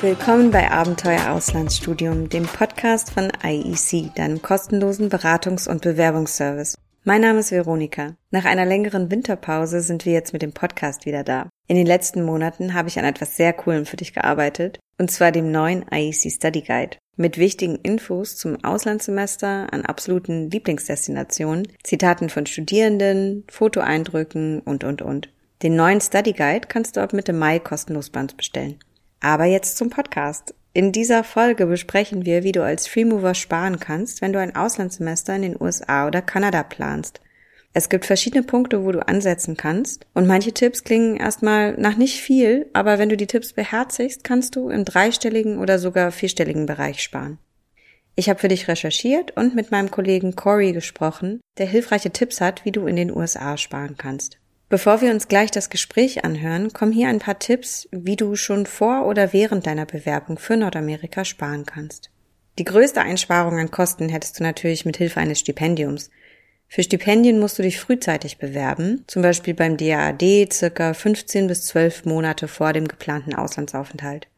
Willkommen bei Abenteuer Auslandsstudium, dem Podcast von IEC, deinem kostenlosen Beratungs- und Bewerbungsservice. Mein Name ist Veronika. Nach einer längeren Winterpause sind wir jetzt mit dem Podcast wieder da. In den letzten Monaten habe ich an etwas sehr Coolem für dich gearbeitet, und zwar dem neuen IEC Study Guide. Mit wichtigen Infos zum Auslandssemester an absoluten Lieblingsdestinationen, Zitaten von Studierenden, Fotoeindrücken und, und, und. Den neuen Study Guide kannst du ab Mitte Mai kostenlos bei uns bestellen. Aber jetzt zum Podcast. In dieser Folge besprechen wir, wie du als Freemover sparen kannst, wenn du ein Auslandssemester in den USA oder Kanada planst. Es gibt verschiedene Punkte, wo du ansetzen kannst und manche Tipps klingen erstmal nach nicht viel, aber wenn du die Tipps beherzigst, kannst du im dreistelligen oder sogar vierstelligen Bereich sparen. Ich habe für dich recherchiert und mit meinem Kollegen Corey gesprochen, der hilfreiche Tipps hat, wie du in den USA sparen kannst. Bevor wir uns gleich das Gespräch anhören, kommen hier ein paar Tipps, wie du schon vor oder während deiner Bewerbung für Nordamerika sparen kannst. Die größte Einsparung an Kosten hättest du natürlich mit Hilfe eines Stipendiums. Für Stipendien musst du dich frühzeitig bewerben, zum Beispiel beim DAAD circa 15 bis 12 Monate vor dem geplanten Auslandsaufenthalt.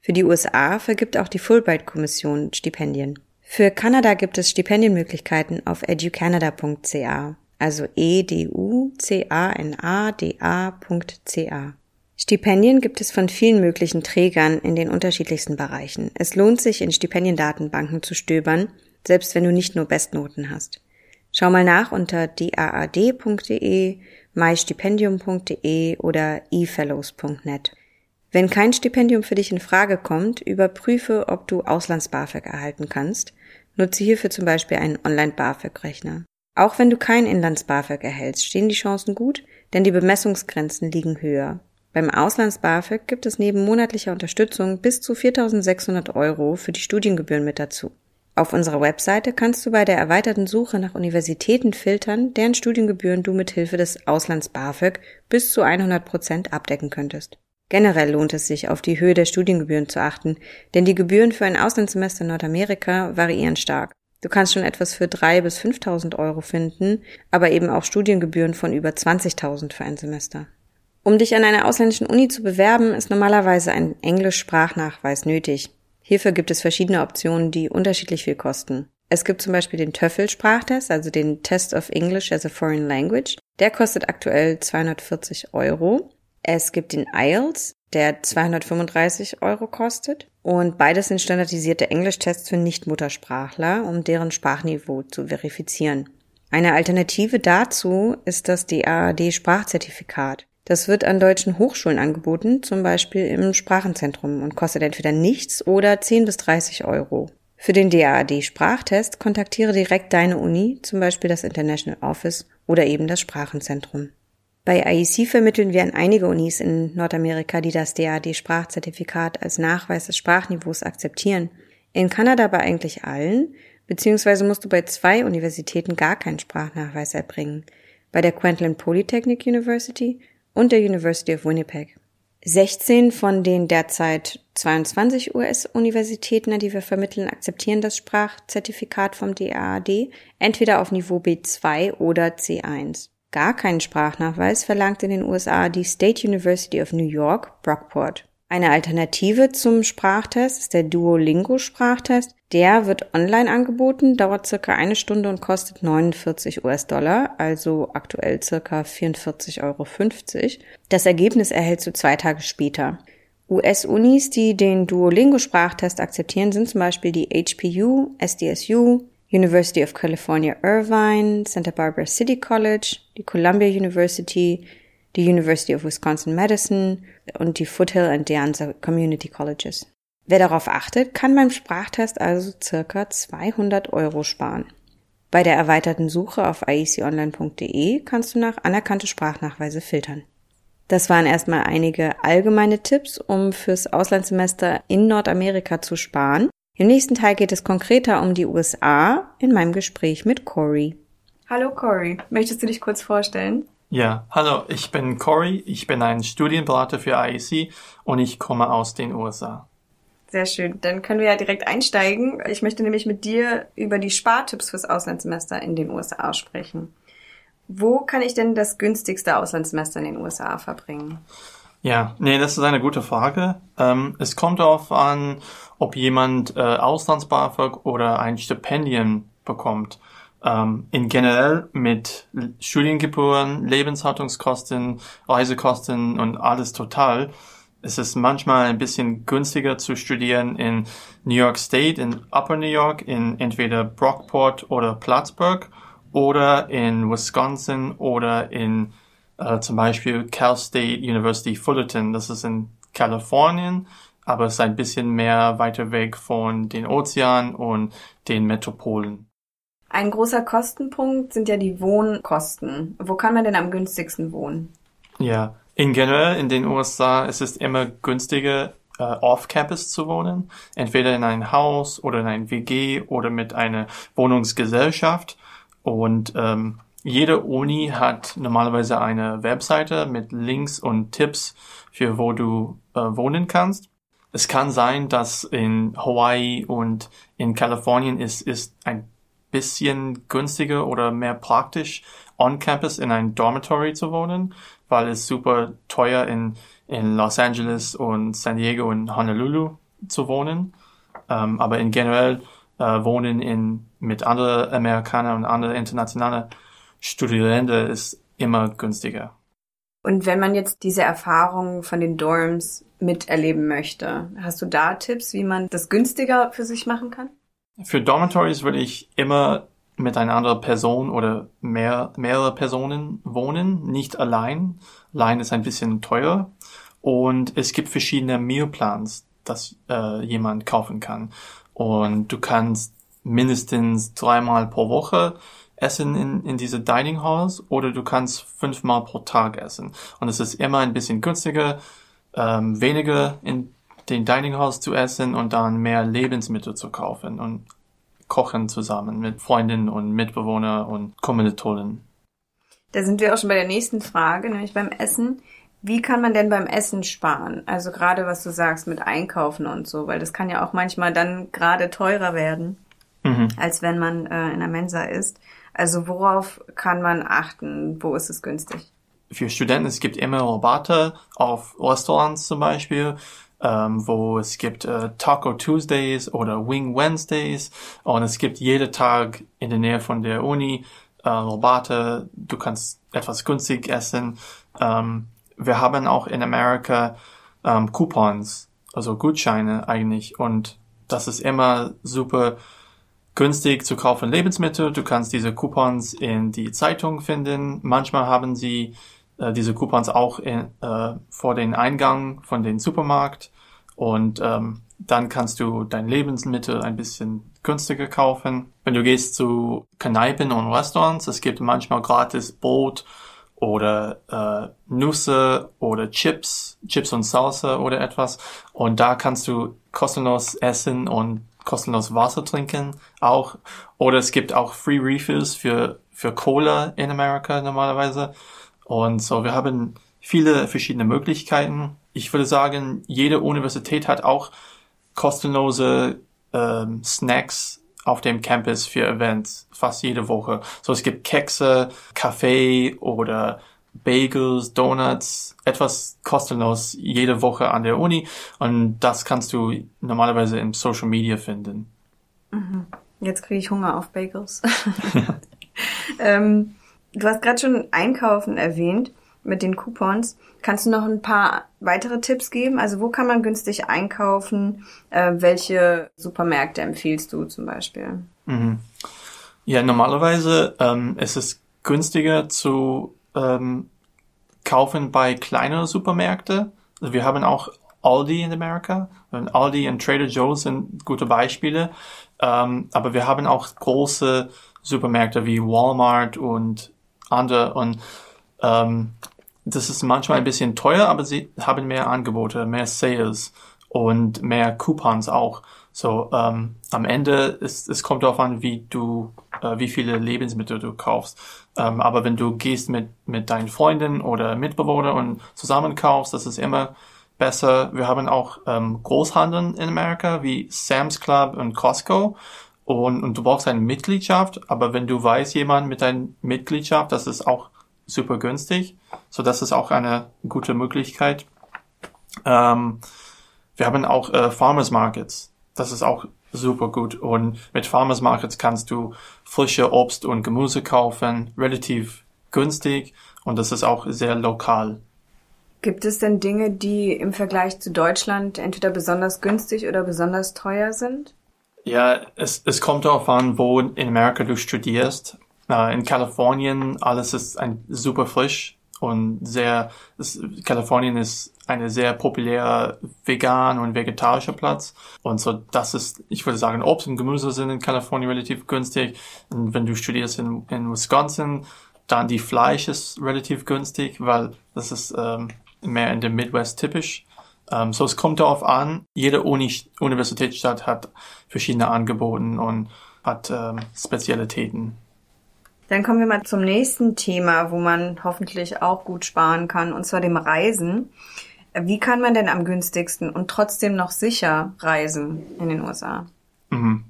Für die USA vergibt auch die Fulbright-Kommission Stipendien. Für Kanada gibt es Stipendienmöglichkeiten auf educanada.ca also educanada.ca. Stipendien gibt es von vielen möglichen Trägern in den unterschiedlichsten Bereichen. Es lohnt sich, in Stipendiendatenbanken zu stöbern, selbst wenn du nicht nur Bestnoten hast. Schau mal nach unter daad.de, mystipendium.de oder efellows.net. Wenn kein Stipendium für dich in Frage kommt, überprüfe, ob du Auslands-BAföG erhalten kannst. Nutze hierfür zum Beispiel einen Online-BAföG-Rechner. Auch wenn du kein Inlands-BAföG erhältst, stehen die Chancen gut, denn die Bemessungsgrenzen liegen höher. Beim Auslands-BAföG gibt es neben monatlicher Unterstützung bis zu 4.600 Euro für die Studiengebühren mit dazu. Auf unserer Webseite kannst du bei der erweiterten Suche nach Universitäten filtern, deren Studiengebühren du mit Hilfe des Auslands-BAföG bis zu 100 Prozent abdecken könntest. Generell lohnt es sich, auf die Höhe der Studiengebühren zu achten, denn die Gebühren für ein Auslandssemester in Nordamerika variieren stark. Du kannst schon etwas für drei bis 5.000 Euro finden, aber eben auch Studiengebühren von über 20.000 für ein Semester. Um dich an einer ausländischen Uni zu bewerben, ist normalerweise ein Englisch-Sprachnachweis nötig. Hierfür gibt es verschiedene Optionen, die unterschiedlich viel kosten. Es gibt zum Beispiel den TOEFL-Sprachtest, also den Test of English as a Foreign Language. Der kostet aktuell 240 Euro. Es gibt den IELTS, der 235 Euro kostet. Und beides sind standardisierte Englischtests für Nichtmuttersprachler, um deren Sprachniveau zu verifizieren. Eine Alternative dazu ist das DAAD-Sprachzertifikat. Das wird an deutschen Hochschulen angeboten, zum Beispiel im Sprachenzentrum und kostet entweder nichts oder 10 bis 30 Euro. Für den DAAD-Sprachtest kontaktiere direkt deine Uni, zum Beispiel das International Office oder eben das Sprachenzentrum. Bei IEC vermitteln wir an einige Unis in Nordamerika, die das DAD-Sprachzertifikat als Nachweis des Sprachniveaus akzeptieren. In Kanada bei eigentlich allen, beziehungsweise musst du bei zwei Universitäten gar keinen Sprachnachweis erbringen. Bei der Queensland Polytechnic University und der University of Winnipeg. 16 von den derzeit 22 US-Universitäten, die wir vermitteln, akzeptieren das Sprachzertifikat vom DAAD entweder auf Niveau B2 oder C1. Gar keinen Sprachnachweis verlangt in den USA die State University of New York, Brockport. Eine Alternative zum Sprachtest ist der Duolingo-Sprachtest. Der wird online angeboten, dauert circa eine Stunde und kostet 49 US-Dollar, also aktuell circa 44,50 Euro. Das Ergebnis erhältst du zwei Tage später. US-Unis, die den Duolingo-Sprachtest akzeptieren, sind zum Beispiel die HPU, SDSU, University of California Irvine, Santa Barbara City College, die Columbia University, die University of Wisconsin-Madison und die Foothill and De Anza Community Colleges. Wer darauf achtet, kann beim Sprachtest also circa 200 Euro sparen. Bei der erweiterten Suche auf ieconline.de kannst du nach anerkannte Sprachnachweise filtern. Das waren erstmal einige allgemeine Tipps, um fürs Auslandssemester in Nordamerika zu sparen. Im nächsten Teil geht es konkreter um die USA in meinem Gespräch mit Corey. Hallo Corey, möchtest du dich kurz vorstellen? Ja, hallo, ich bin Corey, ich bin ein Studienberater für IEC und ich komme aus den USA. Sehr schön, dann können wir ja direkt einsteigen. Ich möchte nämlich mit dir über die Spartipps fürs Auslandssemester in den USA sprechen. Wo kann ich denn das günstigste Auslandssemester in den USA verbringen? Ja, nee, das ist eine gute Frage. Ähm, es kommt darauf an, ob jemand äh, Auslands-BAföG oder ein Stipendium bekommt. Ähm, in generell mit Studiengebühren, Lebenshaltungskosten, Reisekosten und alles total ist es manchmal ein bisschen günstiger zu studieren in New York State, in Upper New York, in entweder Brockport oder Plattsburgh oder in Wisconsin oder in äh, zum Beispiel Cal State University Fullerton. Das ist in Kalifornien, aber es ist ein bisschen mehr weiter weg von den Ozeanen und den Metropolen. Ein großer Kostenpunkt sind ja die Wohnkosten. Wo kann man denn am günstigsten wohnen? Ja, in generell in den USA ist es immer günstiger, äh, off-campus zu wohnen. Entweder in ein Haus oder in ein WG oder mit einer Wohnungsgesellschaft. Und ähm, jede Uni hat normalerweise eine Webseite mit Links und Tipps für wo du äh, wohnen kannst. Es kann sein, dass in Hawaii und in Kalifornien ist, ist ein bisschen günstiger oder mehr praktisch on campus in ein Dormitory zu wohnen, weil es super teuer in, in Los Angeles und San Diego und Honolulu zu wohnen. Ähm, aber in generell äh, wohnen in, mit anderen Amerikanern und anderen internationalen Studierenden ist immer günstiger. Und wenn man jetzt diese Erfahrungen von den Dorms miterleben möchte, hast du da Tipps, wie man das günstiger für sich machen kann? Für Dormitories würde ich immer mit einer anderen Person oder mehr, mehrere Personen wohnen, nicht allein. Allein ist ein bisschen teuer. Und es gibt verschiedene Mealplans, das äh, jemand kaufen kann. Und du kannst mindestens dreimal pro Woche essen in, in diese Dining Halls oder du kannst fünfmal pro Tag essen. Und es ist immer ein bisschen günstiger, ähm, weniger in den Dining Halls zu essen und dann mehr Lebensmittel zu kaufen und kochen zusammen mit Freundinnen und Mitbewohner und Kommilitonen. Da sind wir auch schon bei der nächsten Frage, nämlich beim Essen. Wie kann man denn beim Essen sparen? Also gerade was du sagst mit Einkaufen und so, weil das kann ja auch manchmal dann gerade teurer werden, mhm. als wenn man äh, in der Mensa isst. Also worauf kann man achten? Wo ist es günstig? Für Studenten, es gibt immer Rabatte auf Restaurants zum Beispiel, ähm, wo es gibt äh, Taco Tuesdays oder Wing Wednesdays und es gibt jeden Tag in der Nähe von der Uni äh, Rabatte. Du kannst etwas günstig essen. Ähm, wir haben auch in Amerika ähm, Coupons, also Gutscheine eigentlich und das ist immer super günstig zu kaufen Lebensmittel. Du kannst diese Coupons in die Zeitung finden. Manchmal haben sie äh, diese Coupons auch in, äh, vor den Eingang von den Supermarkt und ähm, dann kannst du dein Lebensmittel ein bisschen günstiger kaufen. Wenn du gehst zu Kneipen und Restaurants, es gibt manchmal gratis Brot oder äh, Nüsse oder Chips, Chips und Salsa oder etwas. Und da kannst du kostenlos essen und kostenlos Wasser trinken auch. Oder es gibt auch Free Refills für, für Cola in Amerika normalerweise. Und so, wir haben viele verschiedene Möglichkeiten. Ich würde sagen, jede Universität hat auch kostenlose ähm, Snacks auf dem Campus für Events, fast jede Woche. So, es gibt Kekse, Kaffee oder Bagels, Donuts, etwas kostenlos jede Woche an der Uni und das kannst du normalerweise im Social Media finden. Mhm. Jetzt kriege ich Hunger auf Bagels. ähm, du hast gerade schon Einkaufen erwähnt mit den Coupons. Kannst du noch ein paar weitere Tipps geben? Also wo kann man günstig einkaufen? Äh, welche Supermärkte empfiehlst du zum Beispiel? Mhm. Ja, normalerweise ähm, ist es günstiger zu ähm, kaufen bei kleineren Supermärkten. Also wir haben auch Aldi in Amerika. Aldi und Trader Joe's sind gute Beispiele. Ähm, aber wir haben auch große Supermärkte wie Walmart und andere. Und ähm, das ist manchmal ein bisschen teuer, aber sie haben mehr Angebote, mehr Sales und mehr Coupons auch. So ähm, am Ende ist es kommt darauf an, wie du äh, wie viele Lebensmittel du kaufst. Ähm, aber wenn du gehst mit mit deinen Freunden oder Mitbewohnern und zusammen kaufst, das ist immer besser. Wir haben auch ähm, Großhandel in Amerika wie Sam's Club und Costco. Und, und du brauchst eine Mitgliedschaft, aber wenn du weißt, jemand mit deiner Mitgliedschaft, das ist auch super günstig. So, das ist auch eine gute Möglichkeit. Ähm, wir haben auch äh, Farmers Markets. Das ist auch super gut. Und mit Farmers Markets kannst du frische Obst und Gemüse kaufen, relativ günstig und das ist auch sehr lokal. Gibt es denn Dinge, die im Vergleich zu Deutschland entweder besonders günstig oder besonders teuer sind? Ja, es, es kommt darauf an, wo in Amerika du studierst. In Kalifornien alles ist ein super frisch und sehr, es, Kalifornien ist eine sehr populäre vegan und vegetarischer Platz. Und so, das ist, ich würde sagen, Obst und Gemüse sind in Kalifornien relativ günstig. Und wenn du studierst in, in Wisconsin, dann die Fleisch ist relativ günstig, weil das ist ähm, mehr in der Midwest typisch. Ähm, so, es kommt darauf an, jede Uni Universitätsstadt hat verschiedene Angebote und hat ähm, Spezialitäten. Dann kommen wir mal zum nächsten Thema, wo man hoffentlich auch gut sparen kann, und zwar dem Reisen. Wie kann man denn am günstigsten und trotzdem noch sicher reisen in den USA? Mhm.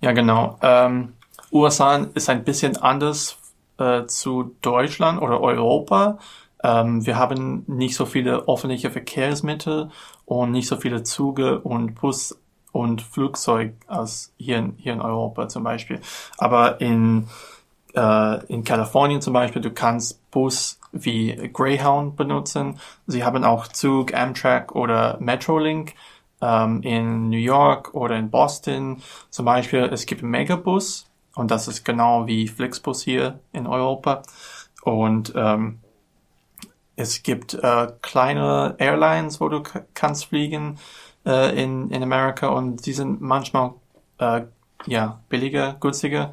Ja, genau. Ähm, USA ist ein bisschen anders äh, zu Deutschland oder Europa. Ähm, wir haben nicht so viele öffentliche Verkehrsmittel und nicht so viele Züge und Bus und Flugzeug als hier in, hier in Europa zum Beispiel. Aber in äh, in Kalifornien zum Beispiel, du kannst Bus wie Greyhound benutzen. Sie haben auch Zug, Amtrak oder Metrolink ähm, in New York oder in Boston. Zum Beispiel, es gibt Megabus und das ist genau wie Flixbus hier in Europa. Und ähm, es gibt äh, kleine Airlines, wo du kannst fliegen äh, in, in Amerika und die sind manchmal äh, ja billiger, günstiger.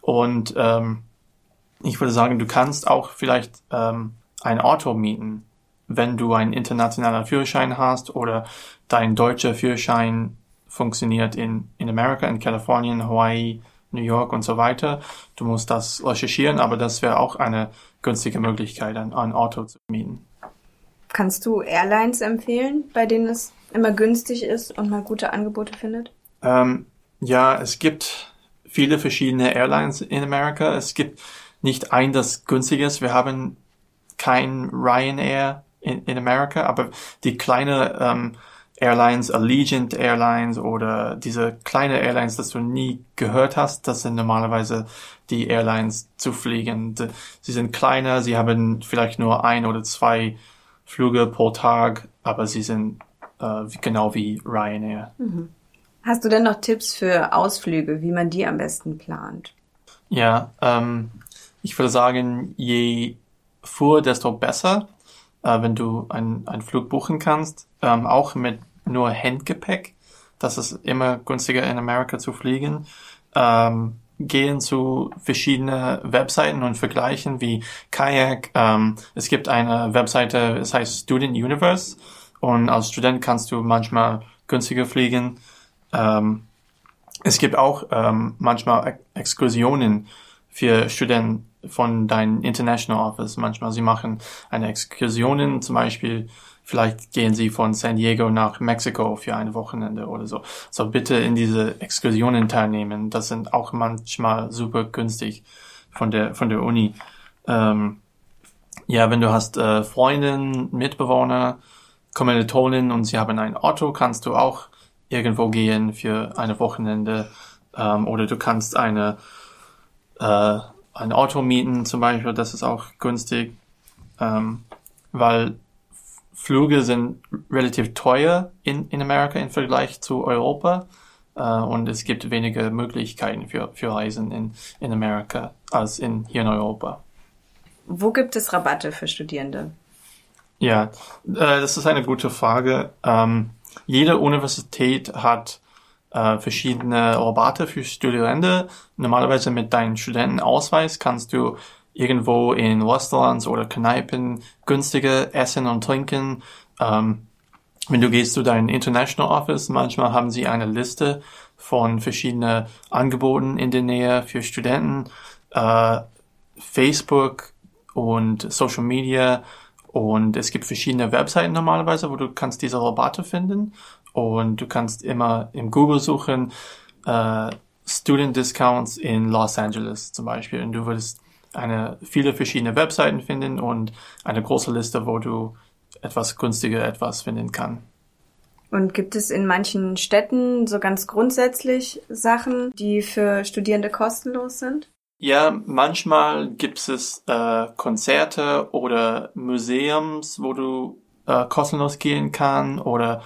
Und ähm, ich würde sagen, du kannst auch vielleicht ähm, ein Auto mieten, wenn du einen internationalen Führerschein hast oder dein deutscher Führerschein funktioniert in, in Amerika, in Kalifornien, Hawaii, New York und so weiter. Du musst das recherchieren, aber das wäre auch eine günstige Möglichkeit, ein, ein Auto zu mieten. Kannst du Airlines empfehlen, bei denen es immer günstig ist und mal gute Angebote findet? Ähm, ja, es gibt viele verschiedene Airlines in Amerika. Es gibt nicht ein, das günstig ist. Wir haben kein Ryanair in, in Amerika, aber die kleine ähm, Airlines, Allegiant Airlines oder diese kleine Airlines, das du nie gehört hast, das sind normalerweise die Airlines zu fliegen. Sie sind kleiner, sie haben vielleicht nur ein oder zwei Flüge pro Tag, aber sie sind äh, genau wie Ryanair. Mhm. Hast du denn noch Tipps für Ausflüge, wie man die am besten plant? Ja, ähm, ich würde sagen, je früher, desto besser, äh, wenn du einen Flug buchen kannst, ähm, auch mit nur Handgepäck. Das ist immer günstiger in Amerika zu fliegen. Ähm, gehen zu verschiedene Webseiten und vergleichen wie Kayak. Ähm, es gibt eine Webseite, es heißt Student Universe und als Student kannst du manchmal günstiger fliegen. Ähm, es gibt auch ähm, manchmal Exkursionen für Studenten von deinem International Office. Manchmal sie machen eine Exkursionen, zum Beispiel vielleicht gehen sie von San Diego nach Mexiko für ein Wochenende oder so. So bitte in diese Exkursionen teilnehmen. Das sind auch manchmal super günstig von der von der Uni. Ähm, ja, wenn du hast äh, Freunde, Mitbewohner, Kommilitonen und sie haben ein Auto, kannst du auch irgendwo gehen für eine Wochenende ähm, oder du kannst eine äh, ein Auto mieten zum Beispiel, das ist auch günstig, ähm, weil Flüge sind relativ teuer in, in Amerika im Vergleich zu Europa äh, und es gibt weniger Möglichkeiten für, für Reisen in, in Amerika als in, hier in Europa. Wo gibt es Rabatte für Studierende? Ja, äh, das ist eine gute Frage. Ähm, jede Universität hat äh, verschiedene Rabatte für Studierende. Normalerweise mit deinem Studentenausweis kannst du irgendwo in Restaurants oder Kneipen günstiger essen und trinken. Ähm, wenn du gehst zu deinem International Office, manchmal haben sie eine Liste von verschiedenen Angeboten in der Nähe für Studenten. Äh, Facebook und Social Media und es gibt verschiedene Webseiten normalerweise, wo du kannst diese Rabatte finden und du kannst immer im Google suchen äh, Student Discounts in Los Angeles zum Beispiel und du würdest eine viele verschiedene Webseiten finden und eine große Liste, wo du etwas günstiger etwas finden kann. Und gibt es in manchen Städten so ganz grundsätzlich Sachen, die für Studierende kostenlos sind? Ja, manchmal gibt es äh, Konzerte oder Museums, wo du äh, kostenlos gehen kann oder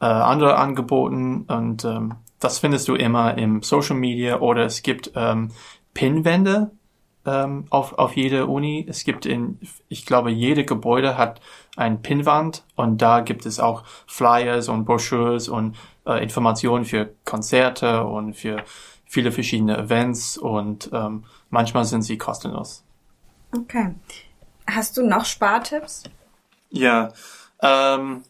äh, andere Angeboten und ähm, das findest du immer im Social Media oder es gibt ähm, Pinwände ähm, auf, auf jede Uni. Es gibt in, ich glaube, jede Gebäude hat ein Pinwand und da gibt es auch Flyers und Brochures und äh, Informationen für Konzerte und für viele verschiedene Events und ähm, manchmal sind sie kostenlos. Okay. Hast du noch Spartipps? Ja, ähm,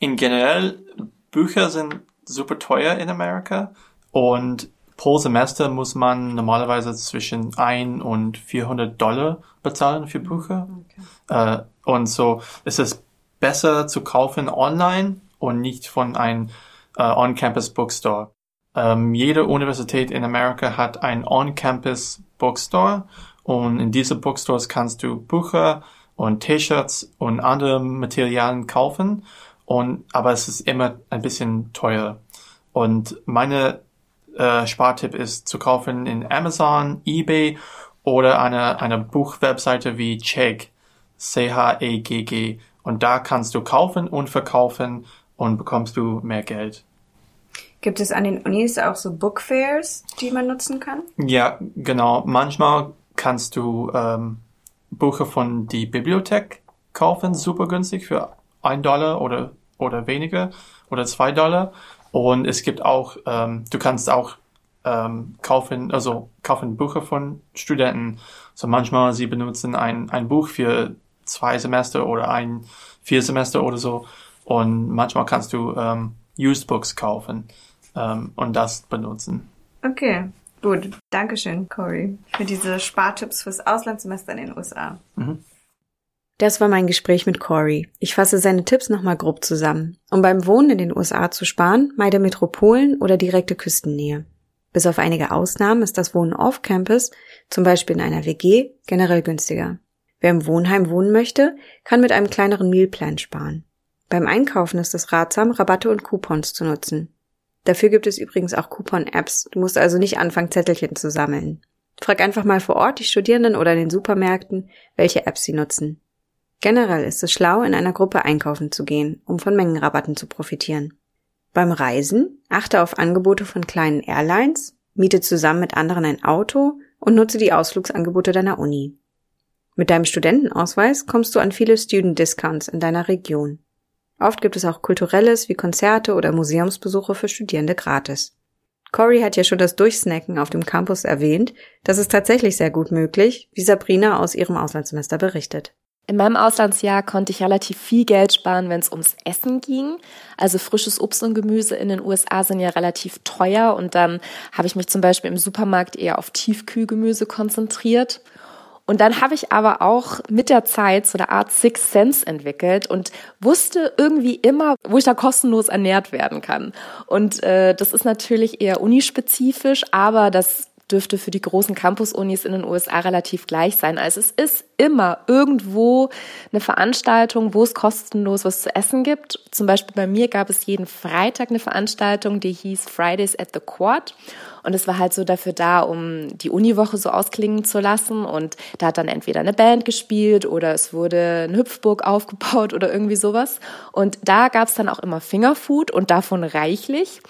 in generell Bücher sind super teuer in Amerika und pro Semester muss man normalerweise zwischen ein und 400 Dollar bezahlen für Bücher. Okay. Äh, und so ist es besser zu kaufen online und nicht von einem äh, On-Campus Bookstore. Ähm, jede Universität in Amerika hat ein On-Campus Bookstore und in diese Bookstores kannst du Bücher und T-Shirts und andere Materialien kaufen und aber es ist immer ein bisschen teuer. Und meine äh, Spartipp ist zu kaufen in Amazon, eBay oder eine, eine Buchwebseite wie Chegg, C-H-E-G-G. Und da kannst du kaufen und verkaufen und bekommst du mehr Geld. Gibt es an den Unis auch so Bookfairs, die man nutzen kann? Ja, genau. Manchmal kannst du ähm, Bücher von die Bibliothek kaufen, super günstig für ein Dollar oder, oder weniger oder zwei Dollar. Und es gibt auch, ähm, du kannst auch ähm, kaufen, also kaufen Bücher von Studenten. So manchmal sie benutzen ein, ein Buch für zwei Semester oder ein vier Semester oder so. Und manchmal kannst du ähm, Used Books kaufen ähm, und das benutzen. Okay, gut. Dankeschön, Corey, für diese Spartipps fürs Auslandssemester in den USA. Mhm. Das war mein Gespräch mit Corey. Ich fasse seine Tipps nochmal grob zusammen. Um beim Wohnen in den USA zu sparen, meide Metropolen oder direkte Küstennähe. Bis auf einige Ausnahmen ist das Wohnen off-Campus, zum Beispiel in einer WG, generell günstiger. Wer im Wohnheim wohnen möchte, kann mit einem kleineren Mealplan sparen. Beim Einkaufen ist es ratsam, Rabatte und Coupons zu nutzen. Dafür gibt es übrigens auch Coupon-Apps. Du musst also nicht anfangen, Zettelchen zu sammeln. Frag einfach mal vor Ort die Studierenden oder in den Supermärkten, welche Apps sie nutzen. Generell ist es schlau, in einer Gruppe einkaufen zu gehen, um von Mengenrabatten zu profitieren. Beim Reisen achte auf Angebote von kleinen Airlines, miete zusammen mit anderen ein Auto und nutze die Ausflugsangebote deiner Uni. Mit deinem Studentenausweis kommst du an viele Student Discounts in deiner Region. Oft gibt es auch kulturelles wie Konzerte oder Museumsbesuche für Studierende gratis. Cory hat ja schon das Durchsnacken auf dem Campus erwähnt. Das ist tatsächlich sehr gut möglich, wie Sabrina aus ihrem Auslandssemester berichtet. In meinem Auslandsjahr konnte ich relativ viel Geld sparen, wenn es ums Essen ging. Also frisches Obst und Gemüse in den USA sind ja relativ teuer und dann habe ich mich zum Beispiel im Supermarkt eher auf Tiefkühlgemüse konzentriert. Und dann habe ich aber auch mit der Zeit so eine Art Six Sense entwickelt und wusste irgendwie immer, wo ich da kostenlos ernährt werden kann. Und äh, das ist natürlich eher unispezifisch, aber das dürfte für die großen Campus-Unis in den USA relativ gleich sein. Also es ist immer irgendwo eine Veranstaltung, wo es kostenlos was zu essen gibt. Zum Beispiel bei mir gab es jeden Freitag eine Veranstaltung, die hieß Fridays at the Quad. Und es war halt so dafür da, um die Uniwoche so ausklingen zu lassen. Und da hat dann entweder eine Band gespielt oder es wurde eine Hüpfburg aufgebaut oder irgendwie sowas. Und da gab es dann auch immer Fingerfood und davon reichlich.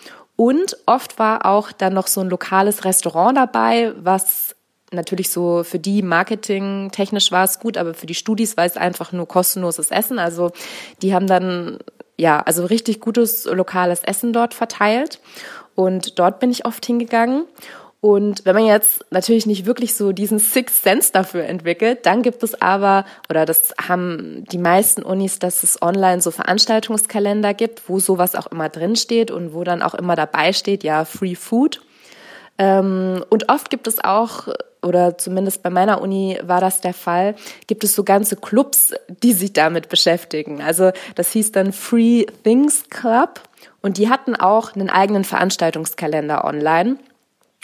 Und oft war auch dann noch so ein lokales Restaurant dabei, was natürlich so für die Marketing technisch war es gut, aber für die Studis war es einfach nur kostenloses Essen. Also die haben dann ja, also richtig gutes lokales Essen dort verteilt und dort bin ich oft hingegangen und wenn man jetzt natürlich nicht wirklich so diesen Sixth Sense dafür entwickelt, dann gibt es aber, oder das haben die meisten Unis, dass es online so Veranstaltungskalender gibt, wo sowas auch immer drinsteht und wo dann auch immer dabei steht, ja, Free Food. Ähm, und oft gibt es auch, oder zumindest bei meiner Uni war das der Fall, gibt es so ganze Clubs, die sich damit beschäftigen. Also das hieß dann Free Things Club und die hatten auch einen eigenen Veranstaltungskalender online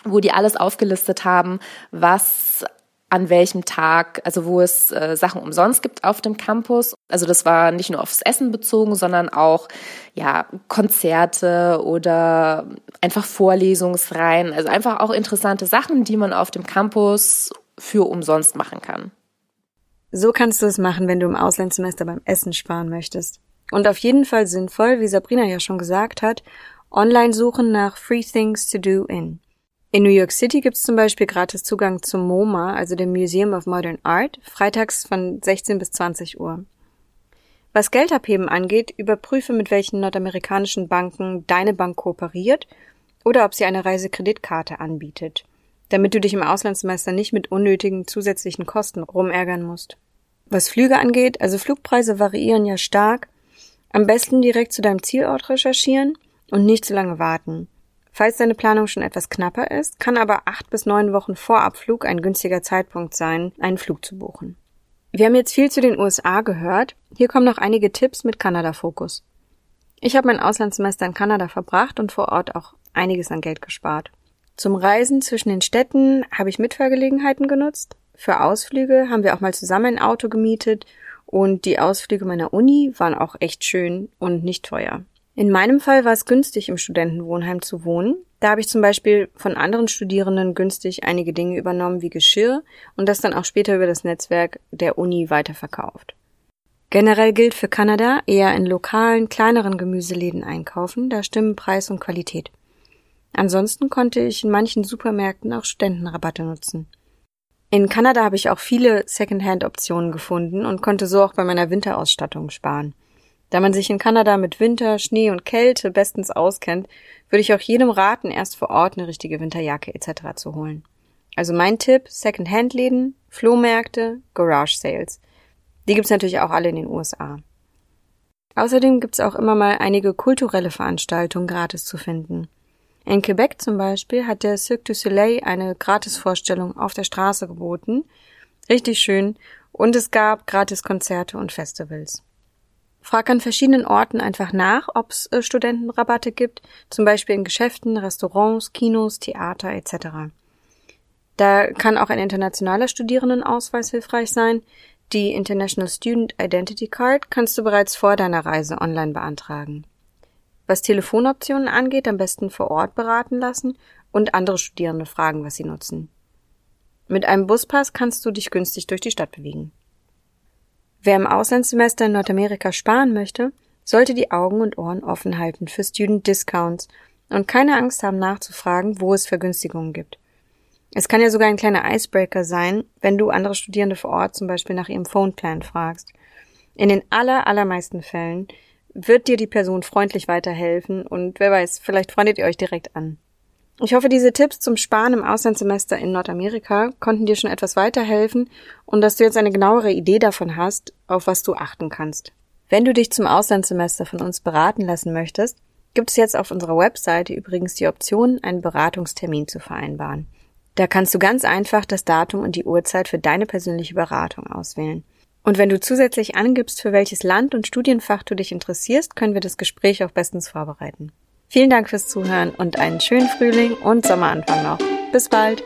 wo die alles aufgelistet haben, was an welchem Tag, also wo es äh, Sachen umsonst gibt auf dem Campus. Also das war nicht nur aufs Essen bezogen, sondern auch ja Konzerte oder einfach Vorlesungsreihen. Also einfach auch interessante Sachen, die man auf dem Campus für umsonst machen kann. So kannst du es machen, wenn du im Auslandssemester beim Essen sparen möchtest. Und auf jeden Fall sinnvoll, wie Sabrina ja schon gesagt hat, online suchen nach Free Things to Do in. In New York City gibt es zum Beispiel gratis Zugang zum MoMA, also dem Museum of Modern Art, freitags von 16 bis 20 Uhr. Was Geldabheben angeht, überprüfe, mit welchen nordamerikanischen Banken deine Bank kooperiert oder ob sie eine Reisekreditkarte anbietet, damit du dich im Auslandssemester nicht mit unnötigen zusätzlichen Kosten rumärgern musst. Was Flüge angeht, also Flugpreise variieren ja stark, am besten direkt zu deinem Zielort recherchieren und nicht zu lange warten. Falls deine Planung schon etwas knapper ist, kann aber acht bis neun Wochen vor Abflug ein günstiger Zeitpunkt sein, einen Flug zu buchen. Wir haben jetzt viel zu den USA gehört. Hier kommen noch einige Tipps mit Kanada-Fokus. Ich habe mein Auslandssemester in Kanada verbracht und vor Ort auch einiges an Geld gespart. Zum Reisen zwischen den Städten habe ich Mitfahrgelegenheiten genutzt. Für Ausflüge haben wir auch mal zusammen ein Auto gemietet und die Ausflüge meiner Uni waren auch echt schön und nicht teuer. In meinem Fall war es günstig, im Studentenwohnheim zu wohnen. Da habe ich zum Beispiel von anderen Studierenden günstig einige Dinge übernommen wie Geschirr und das dann auch später über das Netzwerk der Uni weiterverkauft. Generell gilt für Kanada eher in lokalen, kleineren Gemüseläden einkaufen, da stimmen Preis und Qualität. Ansonsten konnte ich in manchen Supermärkten auch Studentenrabatte nutzen. In Kanada habe ich auch viele Secondhand-Optionen gefunden und konnte so auch bei meiner Winterausstattung sparen. Da man sich in Kanada mit Winter, Schnee und Kälte bestens auskennt, würde ich auch jedem raten, erst vor Ort eine richtige Winterjacke etc. zu holen. Also mein Tipp, Second-Hand-Läden, Flohmärkte, Garage-Sales. Die gibt's natürlich auch alle in den USA. Außerdem gibt's auch immer mal einige kulturelle Veranstaltungen gratis zu finden. In Quebec zum Beispiel hat der Cirque du Soleil eine Gratisvorstellung auf der Straße geboten. Richtig schön. Und es gab gratis Konzerte und Festivals. Frag an verschiedenen Orten einfach nach, ob es äh, Studentenrabatte gibt, zum Beispiel in Geschäften, Restaurants, Kinos, Theater etc. Da kann auch ein internationaler Studierendenausweis hilfreich sein. Die International Student Identity Card kannst du bereits vor deiner Reise online beantragen. Was Telefonoptionen angeht, am besten vor Ort beraten lassen und andere Studierende fragen, was sie nutzen. Mit einem Buspass kannst du dich günstig durch die Stadt bewegen. Wer im Auslandssemester in Nordamerika sparen möchte, sollte die Augen und Ohren offen halten für Student Discounts und keine Angst haben nachzufragen, wo es Vergünstigungen gibt. Es kann ja sogar ein kleiner Icebreaker sein, wenn du andere Studierende vor Ort zum Beispiel nach ihrem Phoneplan fragst. In den aller, allermeisten Fällen wird dir die Person freundlich weiterhelfen und wer weiß, vielleicht freundet ihr euch direkt an. Ich hoffe, diese Tipps zum Sparen im Auslandssemester in Nordamerika konnten dir schon etwas weiterhelfen und dass du jetzt eine genauere Idee davon hast, auf was du achten kannst. Wenn du dich zum Auslandssemester von uns beraten lassen möchtest, gibt es jetzt auf unserer Webseite übrigens die Option, einen Beratungstermin zu vereinbaren. Da kannst du ganz einfach das Datum und die Uhrzeit für deine persönliche Beratung auswählen. Und wenn du zusätzlich angibst, für welches Land und Studienfach du dich interessierst, können wir das Gespräch auch bestens vorbereiten. Vielen Dank fürs Zuhören und einen schönen Frühling und Sommeranfang noch. Bis bald!